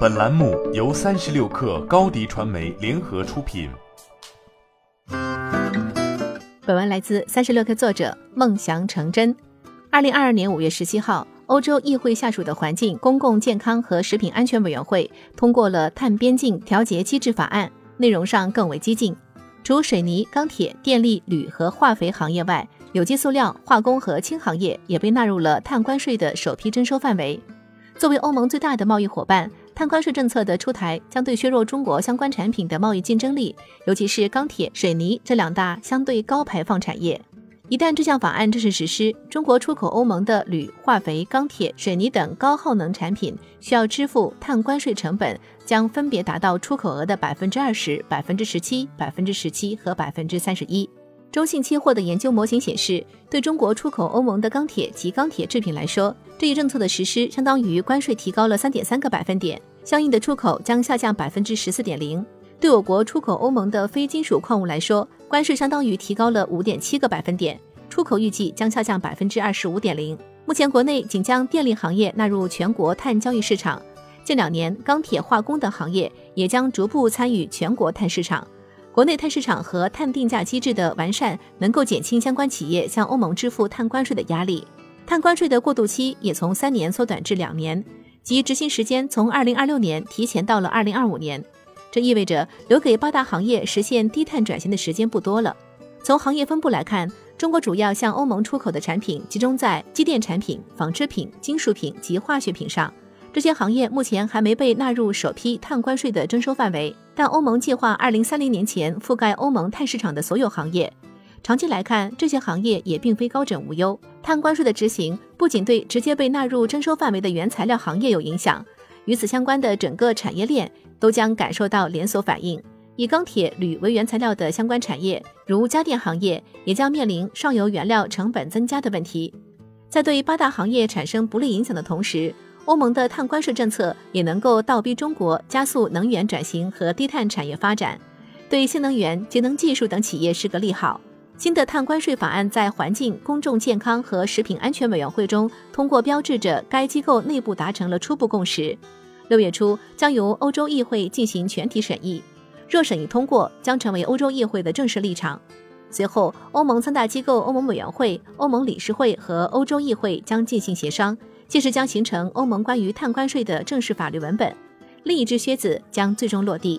本栏目由三十六氪高低传媒联合出品。本文来自三十六氪作者梦想成真。二零二二年五月十七号，欧洲议会下属的环境、公共健康和食品安全委员会通过了碳边境调节机制法案，内容上更为激进。除水泥、钢铁、电力、铝和化肥行业外，有机塑料、化工和轻行业也被纳入了碳关税的首批征收范围。作为欧盟最大的贸易伙伴，碳关税政策的出台将对削弱中国相关产品的贸易竞争力，尤其是钢铁、水泥这两大相对高排放产业。一旦这项法案正式实施，中国出口欧盟的铝、化肥、钢铁、水泥等高耗能产品需要支付碳关税成本将分别达到出口额的百分之二十、百分之十七、百分之十七和百分之三十一。中信期货的研究模型显示，对中国出口欧盟的钢铁及钢铁制品来说，这一政策的实施相当于关税提高了三点三个百分点，相应的出口将下降百分之十四点零。对我国出口欧盟的非金属矿物来说，关税相当于提高了五点七个百分点，出口预计将下降百分之二十五点零。目前国内仅将电力行业纳入全国碳交易市场，近两年钢铁、化工等行业也将逐步参与全国碳市场。国内碳市场和碳定价机制的完善，能够减轻相关企业向欧盟支付碳关税的压力。碳关税的过渡期也从三年缩短至两年，即执行时间从二零二六年提前到了二零二五年。这意味着留给八大行业实现低碳转型的时间不多了。从行业分布来看，中国主要向欧盟出口的产品集中在机电产品、纺织品、金属品及化学品上，这些行业目前还没被纳入首批碳关税的征收范围。但欧盟计划二零三零年前覆盖欧盟碳市场的所有行业。长期来看，这些行业也并非高枕无忧。碳关税的执行不仅对直接被纳入征收范围的原材料行业有影响，与此相关的整个产业链。都将感受到连锁反应。以钢铁、铝为原材料的相关产业，如家电行业，也将面临上游原料成本增加的问题。在对八大行业产生不利影响的同时，欧盟的碳关税政策也能够倒逼中国加速能源转型和低碳产业发展，对新能源、节能技术等企业是个利好。新的碳关税法案在环境、公众健康和食品安全委员会中通过，标志着该机构内部达成了初步共识。六月初将由欧洲议会进行全体审议，若审议通过，将成为欧洲议会的正式立场。随后，欧盟三大机构——欧盟委员会、欧盟理事会和欧洲议会将进行协商，届时将形成欧盟关于碳关税的正式法律文本。另一只靴子将最终落地。